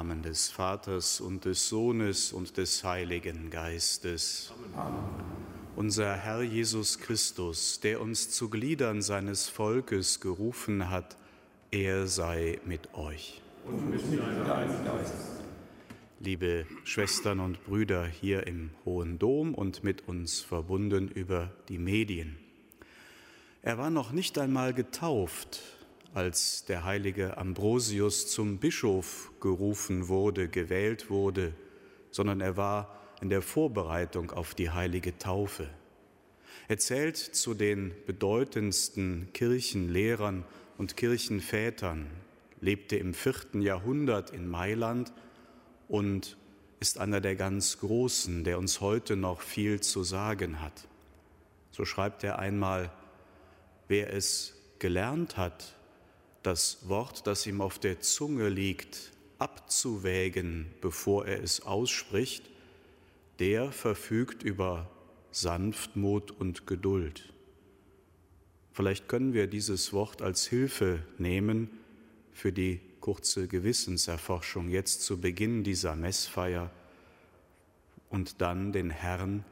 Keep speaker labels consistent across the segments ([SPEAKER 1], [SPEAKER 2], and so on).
[SPEAKER 1] Namen des Vaters und des Sohnes und des Heiligen Geistes. Amen. Unser Herr Jesus Christus, der uns zu Gliedern seines Volkes gerufen hat, er sei mit euch. Und mit deinem Geist. Liebe Schwestern und Brüder hier im Hohen Dom und mit uns verbunden über die Medien. Er war noch nicht einmal getauft, als der heilige Ambrosius zum Bischof gerufen wurde, gewählt wurde, sondern er war in der Vorbereitung auf die heilige Taufe. Er zählt zu den bedeutendsten Kirchenlehrern und Kirchenvätern, lebte im vierten Jahrhundert in Mailand und ist einer der ganz Großen, der uns heute noch viel zu sagen hat. So schreibt er einmal, wer es gelernt hat, das Wort, das ihm auf der Zunge liegt, abzuwägen, bevor er es ausspricht, der verfügt über Sanftmut und Geduld. Vielleicht können wir dieses Wort als Hilfe nehmen für die kurze Gewissenserforschung jetzt zu Beginn dieser Messfeier und dann den Herrn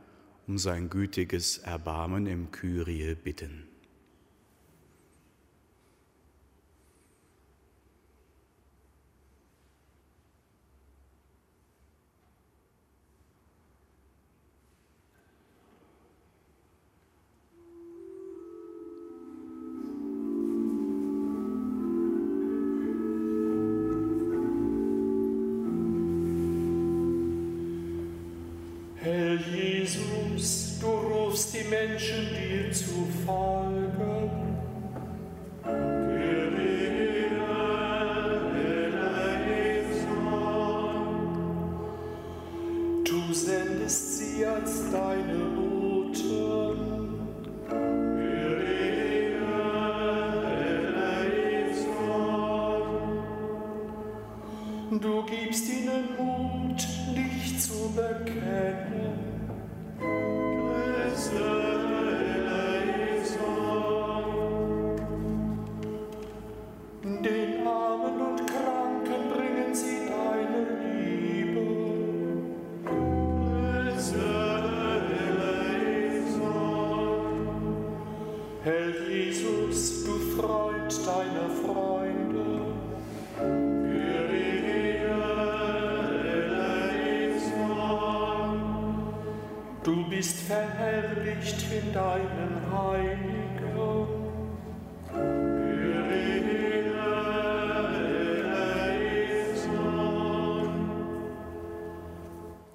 [SPEAKER 1] um sein gütiges Erbarmen im Kyrie bitten.
[SPEAKER 2] Zu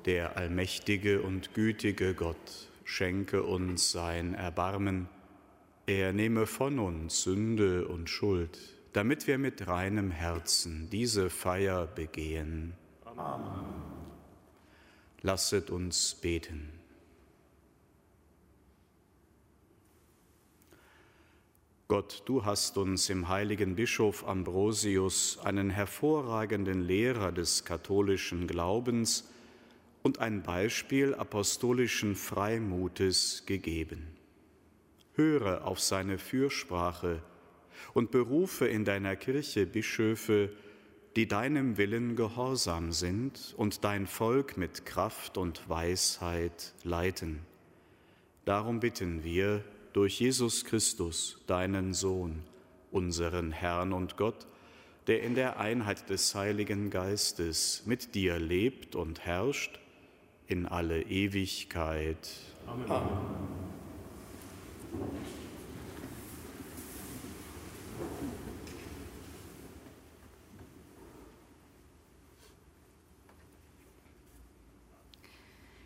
[SPEAKER 1] Der allmächtige und gütige Gott schenke uns sein Erbarmen. Er nehme von uns Sünde und Schuld, damit wir mit reinem Herzen diese Feier begehen. Amen. Lasset uns beten. Gott, du hast uns im heiligen Bischof Ambrosius einen hervorragenden Lehrer des katholischen Glaubens und ein Beispiel apostolischen Freimutes gegeben. Höre auf seine Fürsprache und berufe in deiner Kirche Bischöfe, die deinem Willen gehorsam sind und dein Volk mit Kraft und Weisheit leiten. Darum bitten wir durch Jesus Christus, deinen Sohn, unseren Herrn und Gott, der in der Einheit des Heiligen Geistes mit dir lebt und herrscht in alle Ewigkeit. Amen. Amen.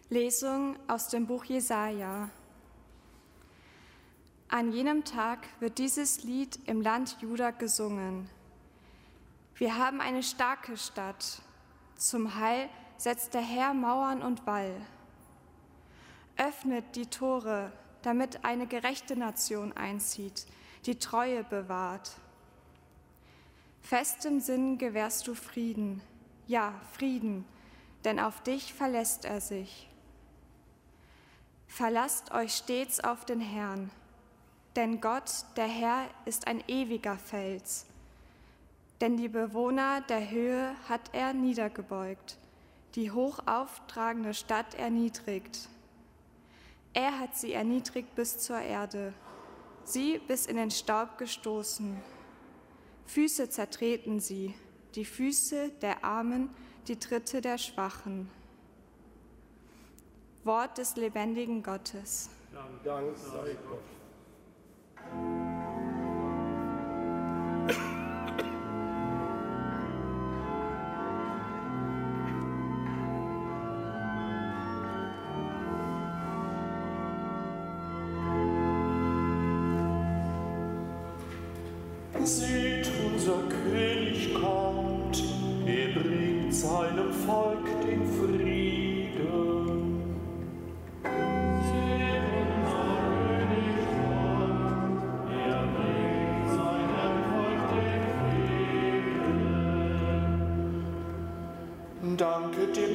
[SPEAKER 3] Lesung aus dem Buch Jesaja. An jenem Tag wird dieses Lied im Land Juda gesungen. Wir haben eine starke Stadt. Zum Heil setzt der Herr Mauern und Wall. Öffnet die Tore, damit eine gerechte Nation einzieht, die Treue bewahrt. Festem Sinn gewährst du Frieden, ja Frieden, denn auf dich verlässt er sich. Verlasst euch stets auf den Herrn, denn Gott, der Herr, ist ein ewiger Fels. Denn die Bewohner der Höhe hat er niedergebeugt, die hoch auftragende Stadt erniedrigt. Er hat sie erniedrigt bis zur Erde, sie bis in den Staub gestoßen. Füße zertreten sie, die Füße der Armen, die Tritte der Schwachen. Wort des lebendigen Gottes.
[SPEAKER 2] Dank sei Gott. Den Frieden. Danke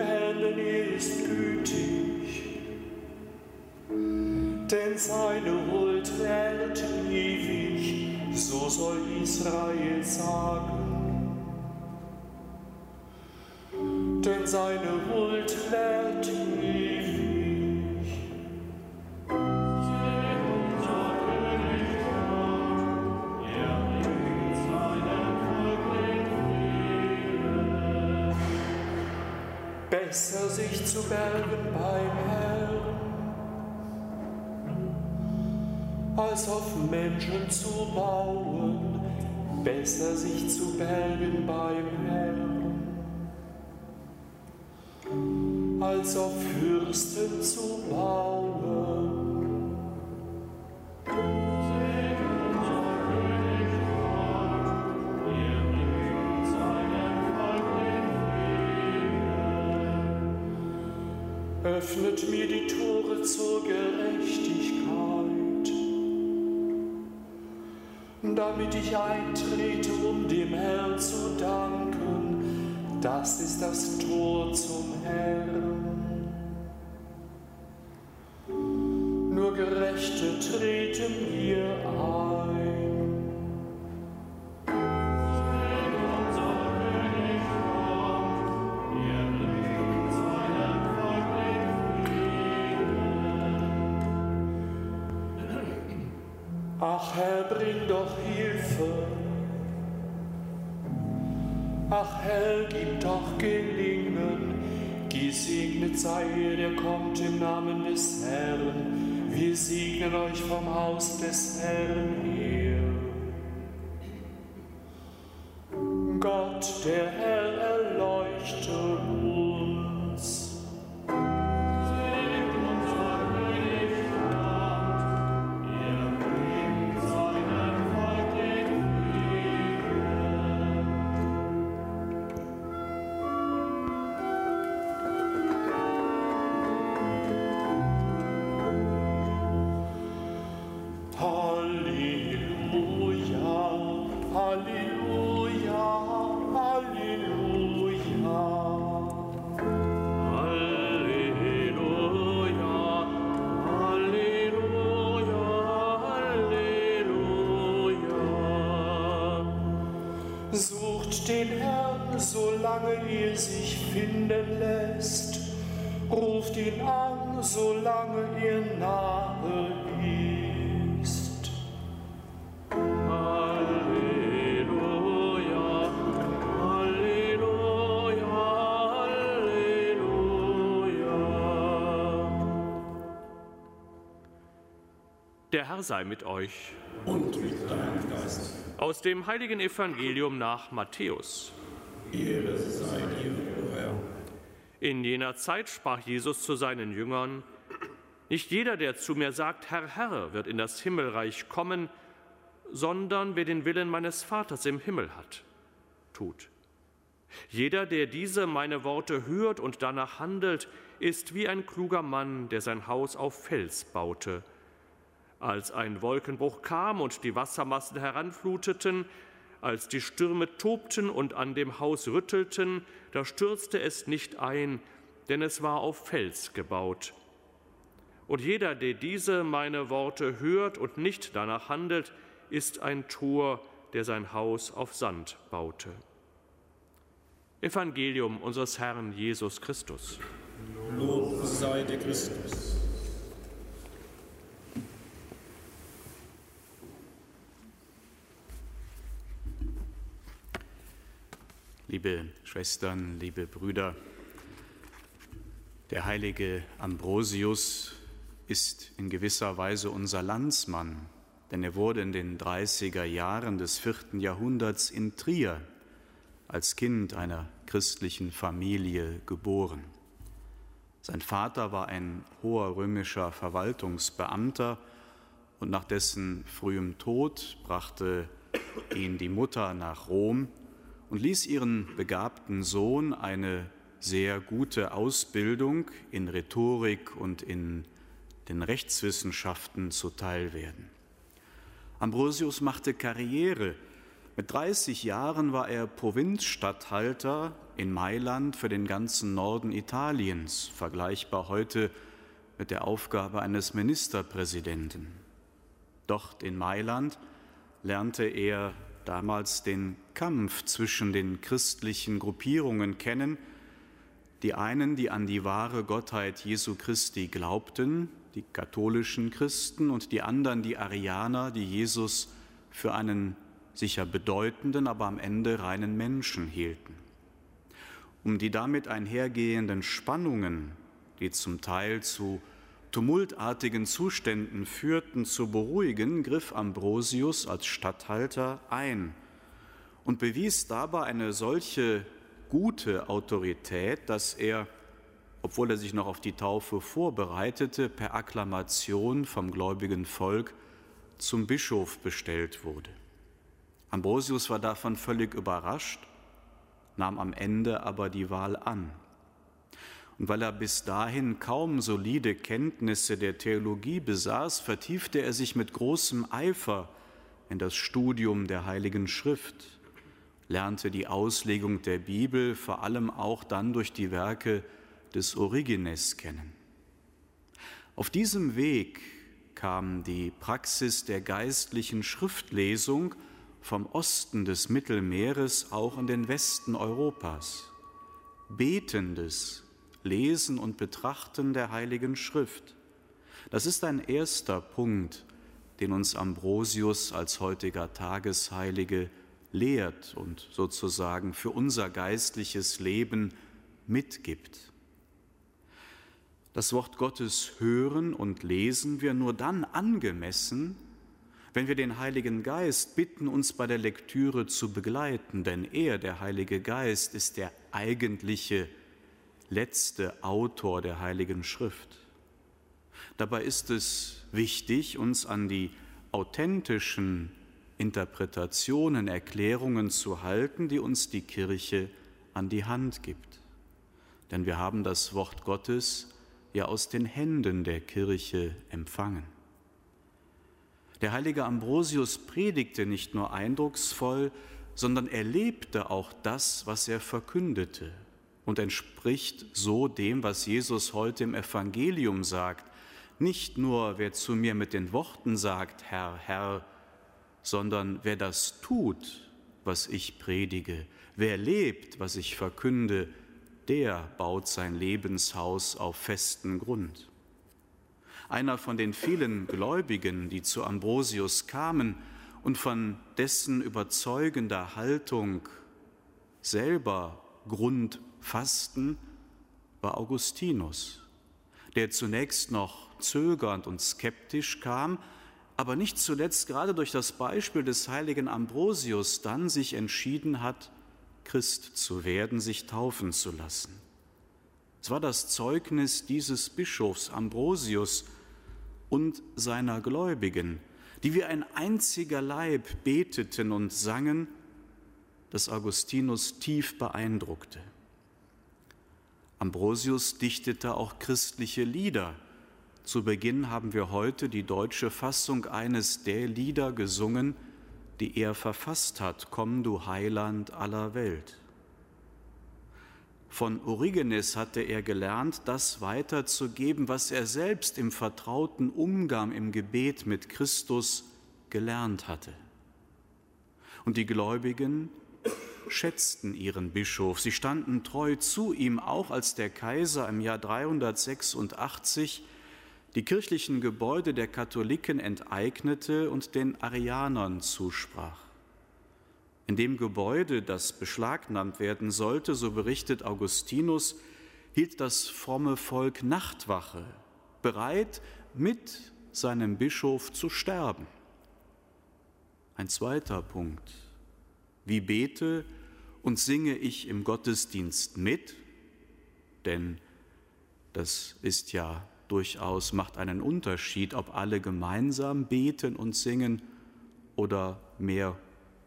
[SPEAKER 2] Besser sich zu bergen beim Herrn als auf Menschen zu bauen, besser sich zu bergen beim Herrn, als auf Fürsten zu bauen. Öffnet mir die Tore zur Gerechtigkeit. damit ich eintrete, um dem Herrn zu danken. Das ist das Tor zum Herrn. Ach Herr, bring doch Hilfe. Ach Herr, gib doch Gelingen. Gesegnet sei ihr, der kommt im Namen des Herrn. Wir segnen euch vom Haus des Herrn her. Gott, der Herr,
[SPEAKER 4] Herr sei mit euch.
[SPEAKER 5] und mit deinem Geist.
[SPEAKER 4] Aus dem heiligen Evangelium nach Matthäus.
[SPEAKER 5] Ehre sei dir, Herr.
[SPEAKER 4] In jener Zeit sprach Jesus zu seinen Jüngern, Nicht jeder, der zu mir sagt, Herr, Herr, wird in das Himmelreich kommen, sondern wer den Willen meines Vaters im Himmel hat, tut. Jeder, der diese meine Worte hört und danach handelt, ist wie ein kluger Mann, der sein Haus auf Fels baute. Als ein Wolkenbruch kam und die Wassermassen heranfluteten, als die Stürme tobten und an dem Haus rüttelten, da stürzte es nicht ein, denn es war auf Fels gebaut. Und jeder, der diese meine Worte hört und nicht danach handelt, ist ein Tor, der sein Haus auf Sand baute. Evangelium unseres Herrn Jesus Christus.
[SPEAKER 5] Lob sei der Christus.
[SPEAKER 1] Liebe Schwestern, liebe Brüder, der heilige Ambrosius ist in gewisser Weise unser Landsmann, denn er wurde in den 30er Jahren des vierten Jahrhunderts in Trier als Kind einer christlichen Familie geboren. Sein Vater war ein hoher römischer Verwaltungsbeamter und nach dessen frühem Tod brachte ihn die Mutter nach Rom und ließ ihren begabten Sohn eine sehr gute Ausbildung in Rhetorik und in den Rechtswissenschaften zuteil werden. Ambrosius machte Karriere. Mit 30 Jahren war er Provinzstatthalter in Mailand für den ganzen Norden Italiens, vergleichbar heute mit der Aufgabe eines Ministerpräsidenten. Dort in Mailand lernte er damals den Kampf zwischen den christlichen Gruppierungen kennen, die einen, die an die wahre Gottheit Jesu Christi glaubten, die katholischen Christen und die anderen, die Arianer, die Jesus für einen sicher bedeutenden, aber am Ende reinen Menschen hielten. Um die damit einhergehenden Spannungen, die zum Teil zu tumultartigen Zuständen führten, zu beruhigen, griff Ambrosius als Statthalter ein und bewies dabei eine solche gute Autorität, dass er obwohl er sich noch auf die Taufe vorbereitete, per Akklamation vom gläubigen Volk zum Bischof bestellt wurde. Ambrosius war davon völlig überrascht, nahm am Ende aber die Wahl an. Und weil er bis dahin kaum solide Kenntnisse der Theologie besaß, vertiefte er sich mit großem Eifer in das Studium der Heiligen Schrift, lernte die Auslegung der Bibel vor allem auch dann durch die Werke des Origenes kennen. Auf diesem Weg kam die Praxis der geistlichen Schriftlesung vom Osten des Mittelmeeres auch in den Westen Europas. Betendes Lesen und Betrachten der Heiligen Schrift. Das ist ein erster Punkt, den uns Ambrosius als heutiger Tagesheilige lehrt und sozusagen für unser geistliches Leben mitgibt. Das Wort Gottes hören und lesen wir nur dann angemessen, wenn wir den Heiligen Geist bitten, uns bei der Lektüre zu begleiten, denn er, der Heilige Geist, ist der eigentliche letzte Autor der Heiligen Schrift. Dabei ist es wichtig, uns an die authentischen Interpretationen, Erklärungen zu halten, die uns die Kirche an die Hand gibt. Denn wir haben das Wort Gottes ja aus den Händen der Kirche empfangen. Der heilige Ambrosius predigte nicht nur eindrucksvoll, sondern er lebte auch das, was er verkündete und entspricht so dem, was Jesus heute im Evangelium sagt. Nicht nur, wer zu mir mit den Worten sagt, Herr, Herr, sondern wer das tut, was ich predige, wer lebt, was ich verkünde, der baut sein Lebenshaus auf festen Grund. Einer von den vielen Gläubigen, die zu Ambrosius kamen und von dessen überzeugender Haltung selber Grund fassten, war Augustinus, der zunächst noch zögernd und skeptisch kam, aber nicht zuletzt gerade durch das Beispiel des heiligen Ambrosius dann sich entschieden hat, Christ zu werden, sich taufen zu lassen. Es war das Zeugnis dieses Bischofs Ambrosius und seiner Gläubigen, die wie ein einziger Leib beteten und sangen, das Augustinus tief beeindruckte. Ambrosius dichtete auch christliche Lieder. Zu Beginn haben wir heute die deutsche Fassung eines der Lieder gesungen, die er verfasst hat, Komm du Heiland aller Welt. Von Origenes hatte er gelernt, das weiterzugeben, was er selbst im vertrauten Umgang im Gebet mit Christus gelernt hatte. Und die Gläubigen schätzten ihren Bischof. Sie standen treu zu ihm, auch als der Kaiser im Jahr 386 die kirchlichen Gebäude der Katholiken enteignete und den Arianern zusprach. In dem Gebäude, das beschlagnahmt werden sollte, so berichtet Augustinus, hielt das fromme Volk Nachtwache, bereit, mit seinem Bischof zu sterben. Ein zweiter Punkt. Wie bete und singe ich im Gottesdienst mit? Denn das ist ja durchaus, macht einen Unterschied, ob alle gemeinsam beten und singen oder mehr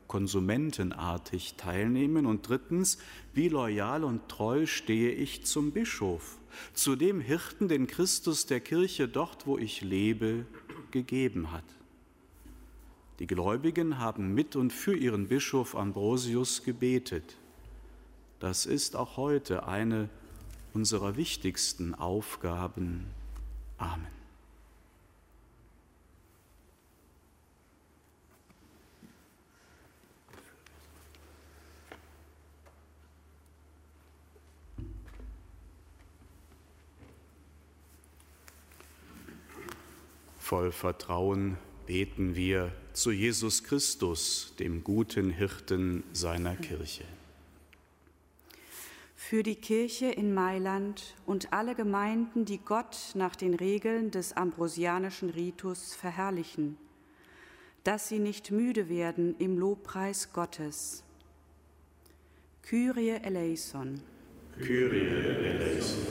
[SPEAKER 1] konsumentenartig teilnehmen. Und drittens, wie loyal und treu stehe ich zum Bischof, zu dem Hirten, den Christus der Kirche dort, wo ich lebe, gegeben hat. Die Gläubigen haben mit und für ihren Bischof Ambrosius gebetet. Das ist auch heute eine unserer wichtigsten Aufgaben. Amen. Voll Vertrauen beten wir zu Jesus Christus, dem guten Hirten seiner Kirche.
[SPEAKER 6] Für die Kirche in Mailand und alle Gemeinden, die Gott nach den Regeln des ambrosianischen Ritus verherrlichen, dass sie nicht müde werden im Lobpreis Gottes. Kyrie eleison.
[SPEAKER 1] Kyrie eleison.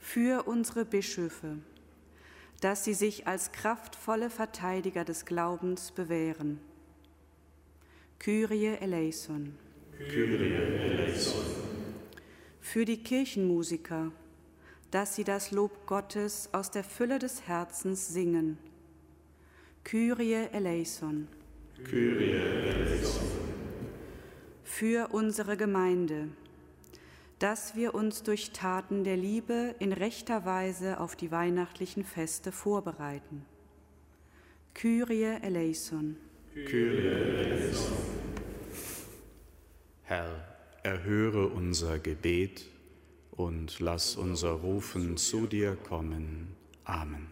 [SPEAKER 6] Für unsere Bischöfe dass sie sich als kraftvolle Verteidiger des Glaubens bewähren. Kyrie eleison.
[SPEAKER 1] Kyrie eleison.
[SPEAKER 6] Für die Kirchenmusiker, dass sie das Lob Gottes aus der Fülle des Herzens singen. Kyrie eleison.
[SPEAKER 1] Kyrie eleison.
[SPEAKER 6] Für unsere Gemeinde, dass wir uns durch Taten der Liebe in rechter Weise auf die weihnachtlichen Feste vorbereiten. Kyrie eleison.
[SPEAKER 1] Kyrie eleison. Herr, erhöre unser Gebet und lass unser Rufen zu dir kommen. Amen.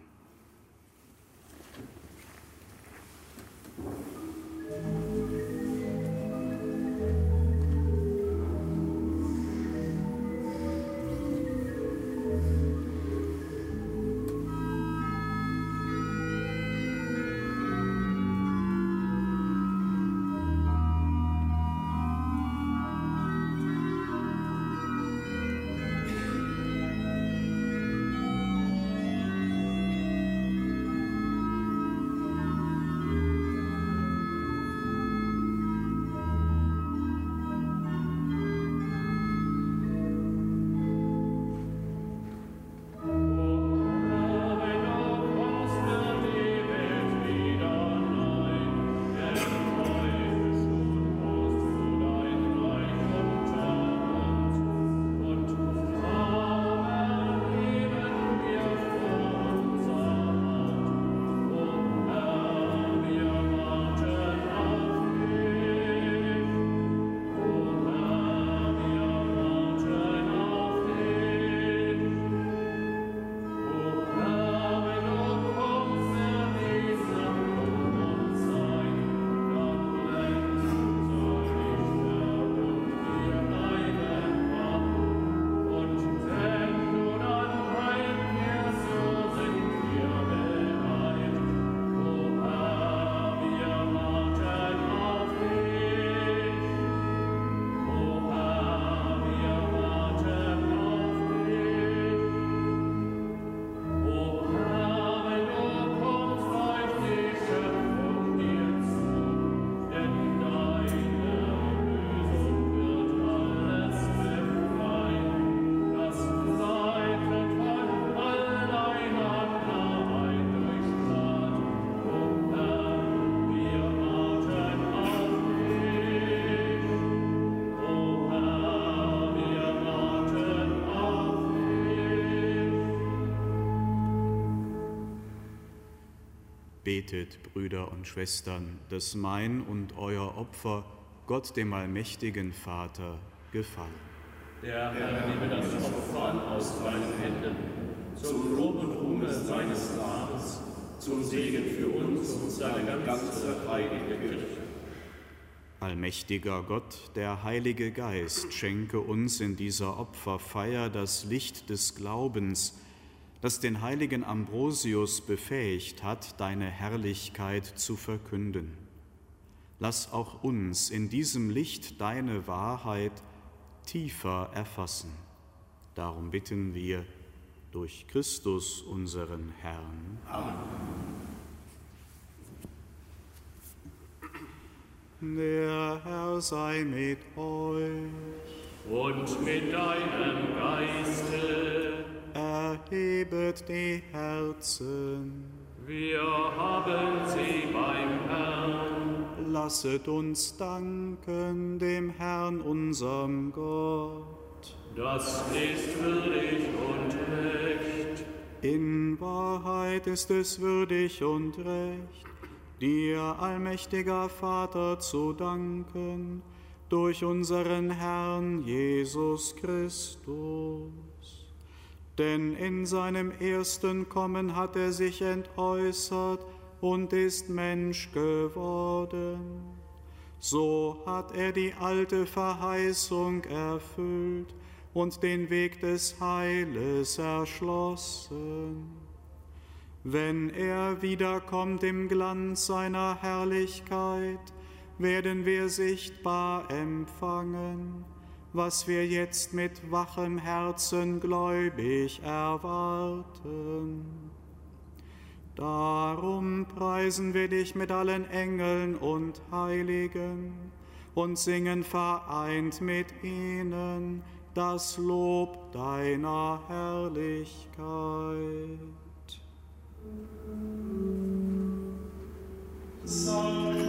[SPEAKER 1] Betet, Brüder und Schwestern, dass mein und euer Opfer Gott dem allmächtigen Vater gefallen.
[SPEAKER 4] Der Herr nehme das Opfer an aus deinen Händen, zum Lob und Ruhme seines Namens, zum Segen für uns und seine ganze heilige Kirche.
[SPEAKER 1] Allmächtiger Gott, der Heilige Geist, schenke uns in dieser Opferfeier das Licht des Glaubens, das den heiligen Ambrosius befähigt hat, deine Herrlichkeit zu verkünden. Lass auch uns in diesem Licht deine Wahrheit tiefer erfassen. Darum bitten wir durch Christus unseren Herrn. Amen. Der Herr sei mit euch.
[SPEAKER 4] Und mit deinem Geiste.
[SPEAKER 1] Erhebet die Herzen.
[SPEAKER 4] Wir haben sie beim Herrn.
[SPEAKER 1] Lasset uns danken dem Herrn, unserem Gott.
[SPEAKER 4] Das ist würdig und recht.
[SPEAKER 1] In Wahrheit ist es würdig und recht dir, allmächtiger Vater, zu danken durch unseren Herrn Jesus Christus. Denn in seinem ersten Kommen hat er sich entäußert und ist Mensch geworden. So hat er die alte Verheißung erfüllt und den Weg des Heiles erschlossen wenn er wiederkommt im Glanz seiner Herrlichkeit, werden wir sichtbar empfangen, was wir jetzt mit wachem Herzen gläubig erwarten. Darum preisen wir dich mit allen Engeln und Heiligen und singen vereint mit ihnen das Lob deiner Herrlichkeit. Sanctus,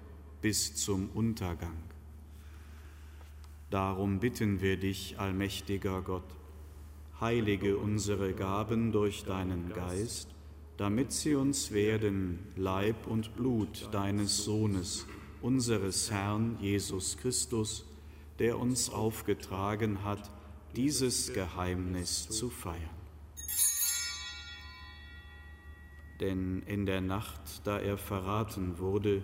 [SPEAKER 1] bis zum Untergang. Darum bitten wir dich, allmächtiger Gott, heilige unsere Gaben durch deinen Geist, damit sie uns werden Leib und Blut deines Sohnes, unseres Herrn Jesus Christus, der uns aufgetragen hat, dieses Geheimnis zu feiern. denn in der Nacht, da er verraten wurde,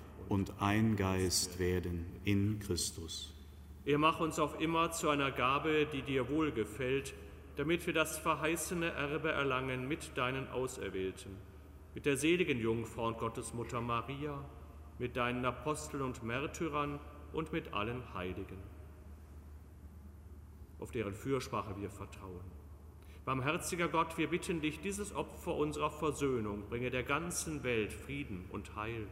[SPEAKER 1] und ein Geist werden in Christus.
[SPEAKER 4] Er mach uns auf immer zu einer Gabe, die dir wohlgefällt, damit wir das verheißene Erbe erlangen mit deinen Auserwählten, mit der seligen Jungfrau und Gottesmutter Maria, mit deinen Aposteln und Märtyrern und mit allen Heiligen, auf deren Fürsprache wir vertrauen. Barmherziger Gott, wir bitten dich, dieses Opfer unserer Versöhnung bringe der ganzen Welt Frieden und Heil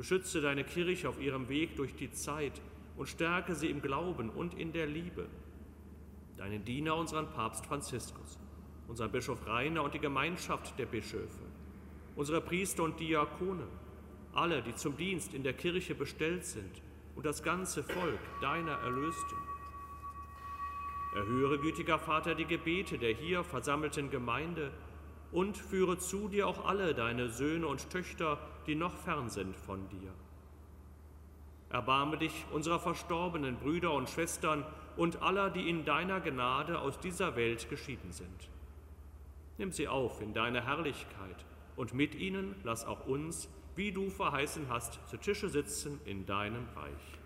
[SPEAKER 4] Beschütze deine Kirche auf ihrem Weg durch die Zeit und stärke sie im Glauben und in der Liebe. Deinen Diener, unseren Papst Franziskus, unseren Bischof Rainer und die Gemeinschaft der Bischöfe, unsere Priester und Diakone, alle, die zum Dienst in der Kirche bestellt sind und das ganze Volk deiner Erlösten. Erhöre, gütiger Vater, die Gebete der hier versammelten Gemeinde und führe zu dir auch alle deine Söhne und Töchter, die noch fern sind von dir. Erbarme dich unserer verstorbenen Brüder und Schwestern und aller, die in deiner Gnade aus dieser Welt geschieden sind. Nimm sie auf in deine Herrlichkeit und mit ihnen lass auch uns, wie du verheißen hast, zu Tische sitzen in deinem Reich.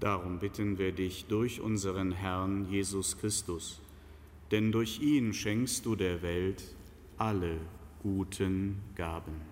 [SPEAKER 1] Darum bitten wir dich durch unseren Herrn Jesus Christus, denn durch ihn schenkst du der Welt alle guten Gaben.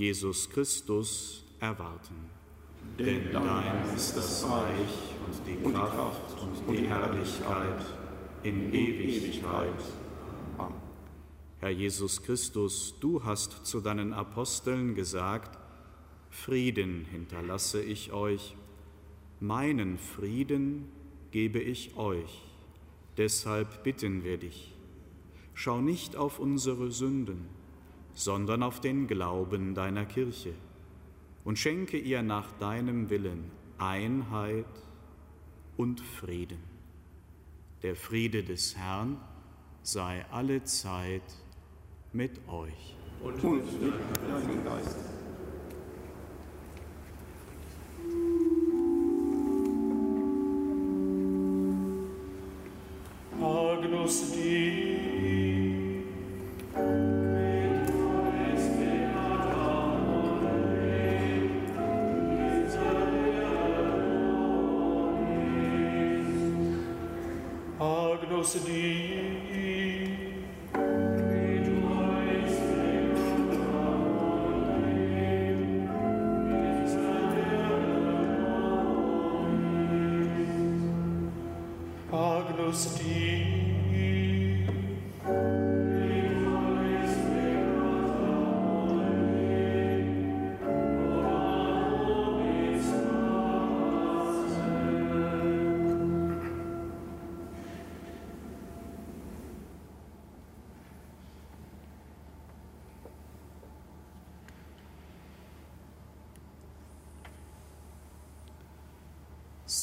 [SPEAKER 1] Jesus Christus, erwarten.
[SPEAKER 7] Denn dein ist das Reich und die Kraft und die Herrlichkeit in Ewigkeit.
[SPEAKER 1] Amen. Herr Jesus Christus, du hast zu deinen Aposteln gesagt, Frieden hinterlasse ich euch, meinen Frieden gebe ich euch. Deshalb bitten wir dich, schau nicht auf unsere Sünden, sondern auf den Glauben deiner Kirche und schenke ihr nach deinem Willen Einheit und Frieden. Der Friede des Herrn sei alle Zeit mit euch.
[SPEAKER 2] Und mit deinem Geist.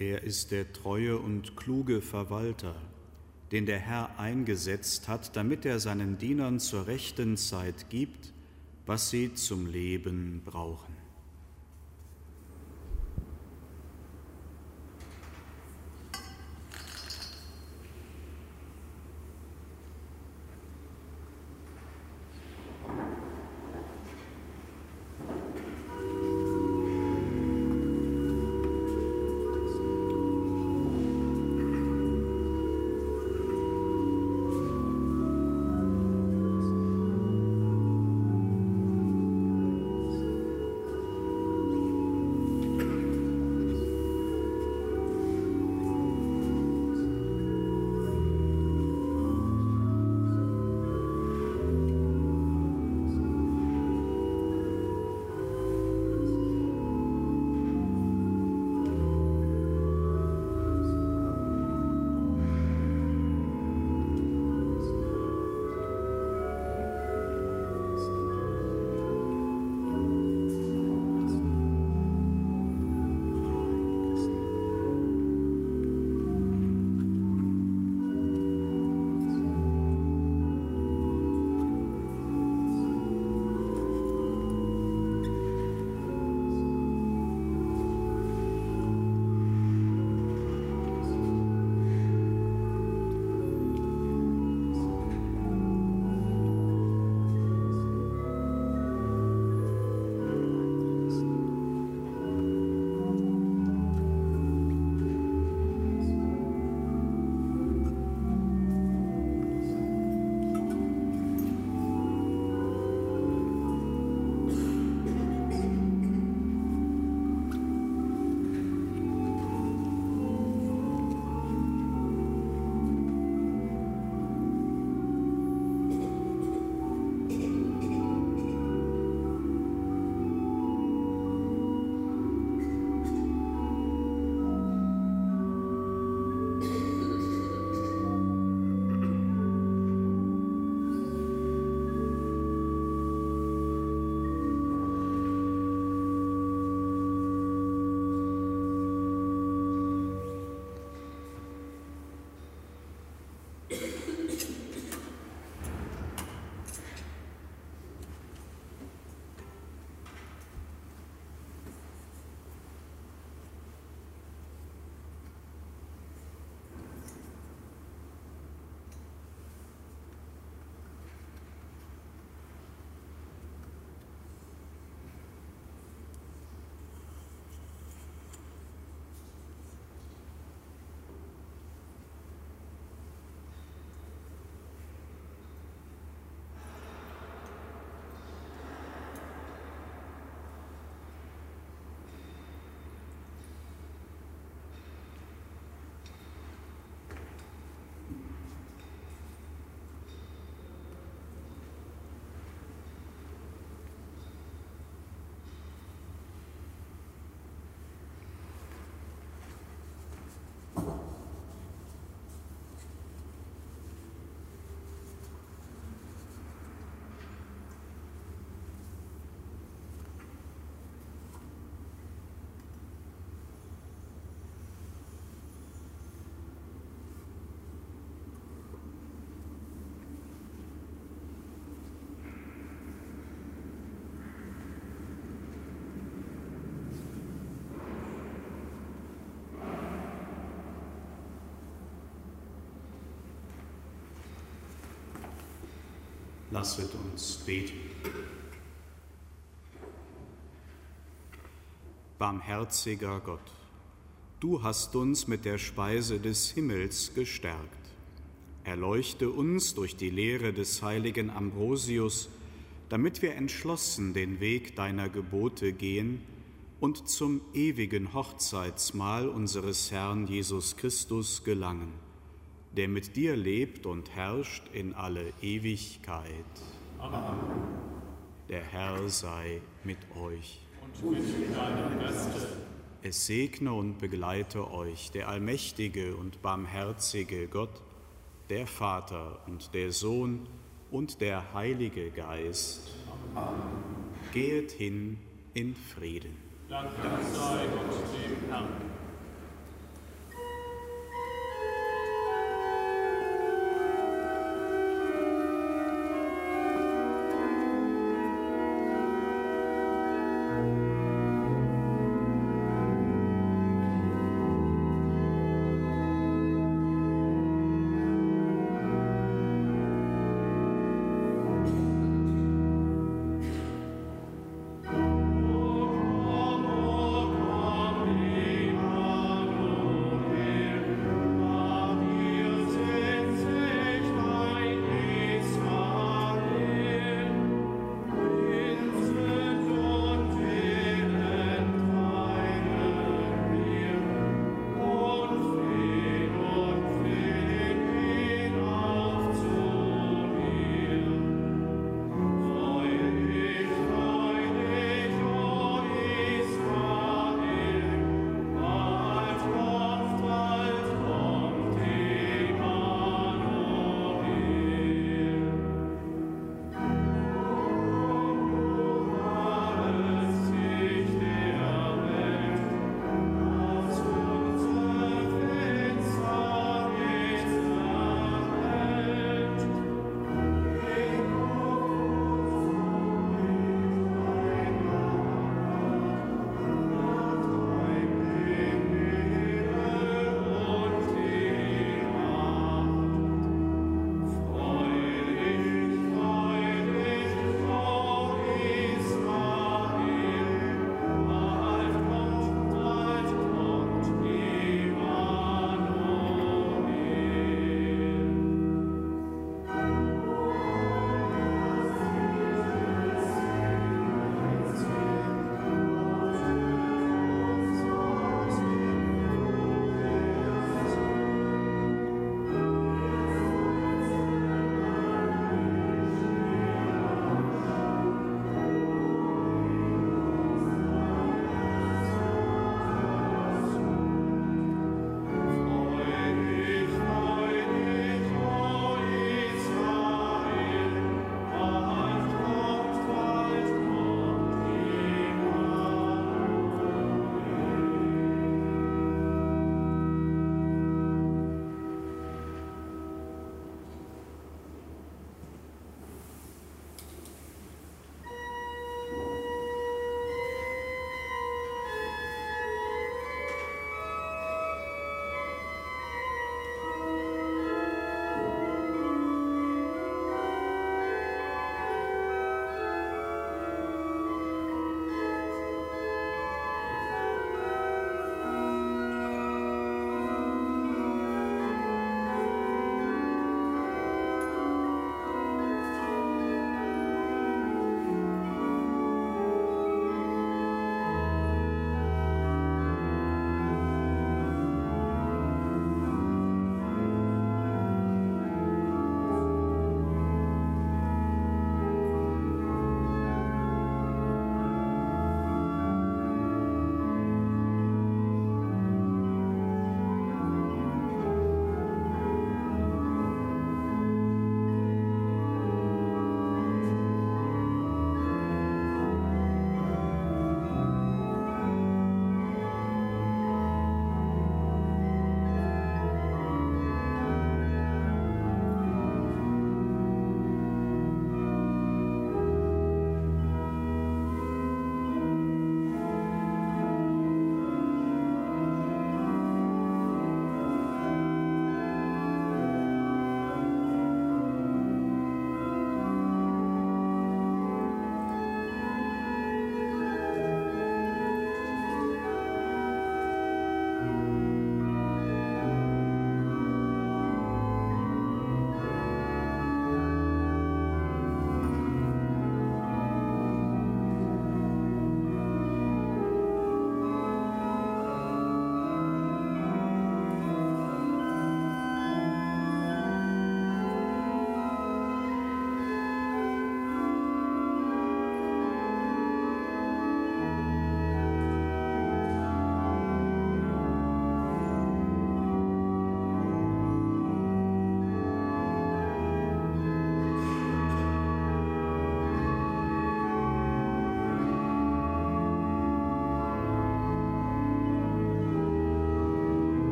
[SPEAKER 1] Er ist der treue und kluge Verwalter, den der Herr eingesetzt hat, damit er seinen Dienern zur rechten Zeit gibt, was sie zum Leben brauchen. Lasset uns beten. Barmherziger Gott, du hast uns mit der Speise des Himmels gestärkt. Erleuchte uns durch die Lehre des heiligen Ambrosius, damit wir entschlossen den Weg deiner Gebote gehen und zum ewigen Hochzeitsmahl unseres Herrn Jesus Christus gelangen, der mit dir lebt und herrscht in alle Ewigkeit. Amen. Der Herr sei mit euch. Und mit deinem Geiste. Es segne und begleite euch der allmächtige und barmherzige Gott, der Vater und der Sohn und der Heilige Geist. Amen. Gehet hin in Frieden.
[SPEAKER 8] Dank sei Gott dem Herrn.